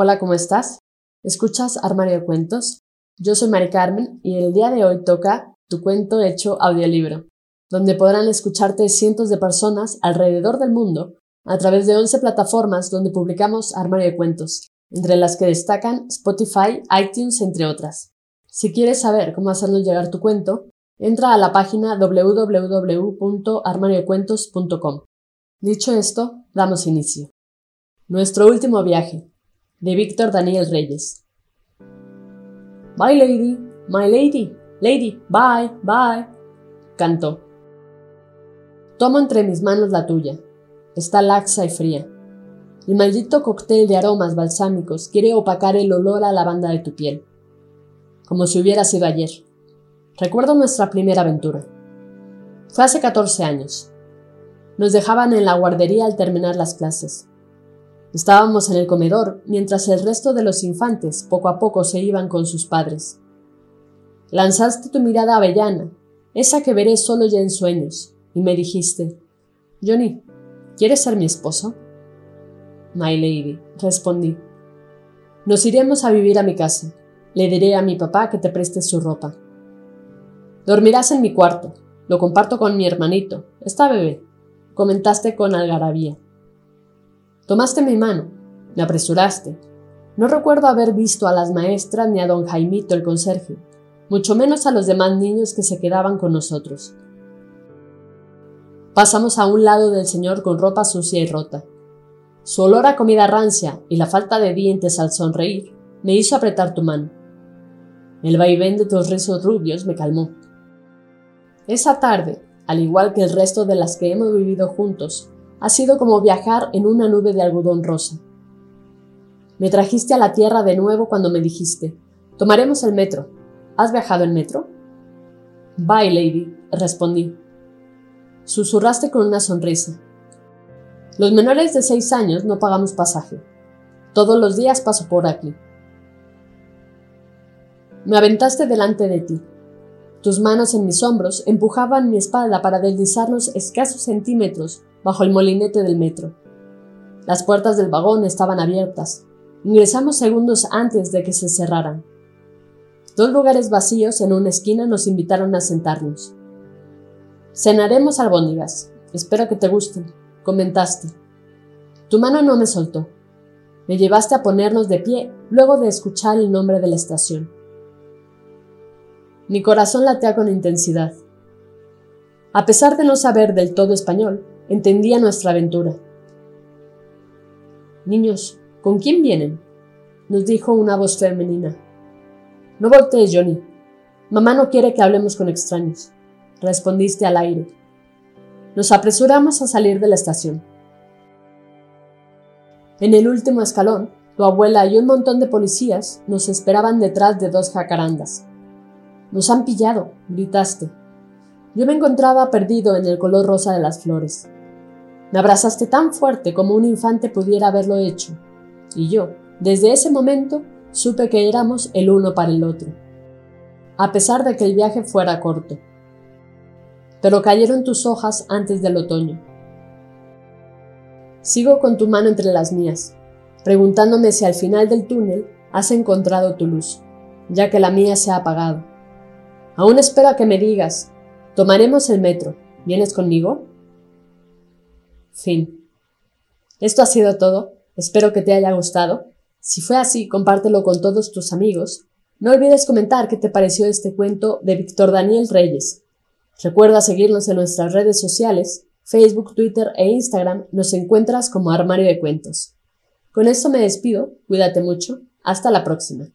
Hola, ¿cómo estás? ¿Escuchas Armario de Cuentos? Yo soy Mari Carmen y el día de hoy toca tu cuento hecho audiolibro, donde podrán escucharte cientos de personas alrededor del mundo a través de 11 plataformas donde publicamos Armario de Cuentos, entre las que destacan Spotify, iTunes, entre otras. Si quieres saber cómo hacernos llegar tu cuento, entra a la página www.armariodecuentos.com. Dicho esto, damos inicio. Nuestro último viaje, de Víctor Daniel Reyes. Bye, lady, my lady, lady, bye, bye, cantó. Tomo entre mis manos la tuya. Está laxa y fría. El maldito cóctel de aromas balsámicos quiere opacar el olor a lavanda de tu piel, como si hubiera sido ayer. Recuerdo nuestra primera aventura. Fue hace 14 años. Nos dejaban en la guardería al terminar las clases. Estábamos en el comedor mientras el resto de los infantes poco a poco se iban con sus padres. Lanzaste tu mirada avellana, esa que veré solo ya en sueños, y me dijiste, Johnny, ¿quieres ser mi esposo? My lady, respondí. Nos iremos a vivir a mi casa. Le diré a mi papá que te preste su ropa. Dormirás en mi cuarto. Lo comparto con mi hermanito. Está bebé. Comentaste con algarabía. Tomaste mi mano, me apresuraste. No recuerdo haber visto a las maestras ni a don Jaimito el conserje, mucho menos a los demás niños que se quedaban con nosotros. Pasamos a un lado del señor con ropa sucia y rota. Su olor a comida rancia y la falta de dientes al sonreír me hizo apretar tu mano. El vaivén de tus rizos rubios me calmó. Esa tarde, al igual que el resto de las que hemos vivido juntos, ha sido como viajar en una nube de algodón rosa. Me trajiste a la tierra de nuevo cuando me dijiste, tomaremos el metro. ¿Has viajado en metro? Bye, lady, respondí. Susurraste con una sonrisa. Los menores de seis años no pagamos pasaje. Todos los días paso por aquí. Me aventaste delante de ti. Tus manos en mis hombros empujaban mi espalda para deslizarnos escasos centímetros bajo el molinete del metro. Las puertas del vagón estaban abiertas. Ingresamos segundos antes de que se cerraran. Dos lugares vacíos en una esquina nos invitaron a sentarnos. Cenaremos albóndigas. Espero que te gusten, comentaste. Tu mano no me soltó. Me llevaste a ponernos de pie luego de escuchar el nombre de la estación. Mi corazón latea con intensidad. A pesar de no saber del todo español, entendía nuestra aventura. Niños, ¿con quién vienen? nos dijo una voz femenina. No voltees, Johnny. Mamá no quiere que hablemos con extraños, respondiste al aire. Nos apresuramos a salir de la estación. En el último escalón, tu abuela y un montón de policías nos esperaban detrás de dos jacarandas. Nos han pillado, gritaste. Yo me encontraba perdido en el color rosa de las flores. Me abrazaste tan fuerte como un infante pudiera haberlo hecho, y yo, desde ese momento, supe que éramos el uno para el otro, a pesar de que el viaje fuera corto. Pero cayeron tus hojas antes del otoño. Sigo con tu mano entre las mías, preguntándome si al final del túnel has encontrado tu luz, ya que la mía se ha apagado. Aún espero a que me digas, tomaremos el metro, ¿vienes conmigo? Fin. Esto ha sido todo. Espero que te haya gustado. Si fue así, compártelo con todos tus amigos. No olvides comentar qué te pareció este cuento de Víctor Daniel Reyes. Recuerda seguirnos en nuestras redes sociales, Facebook, Twitter e Instagram. Nos encuentras como Armario de Cuentos. Con esto me despido. Cuídate mucho. Hasta la próxima.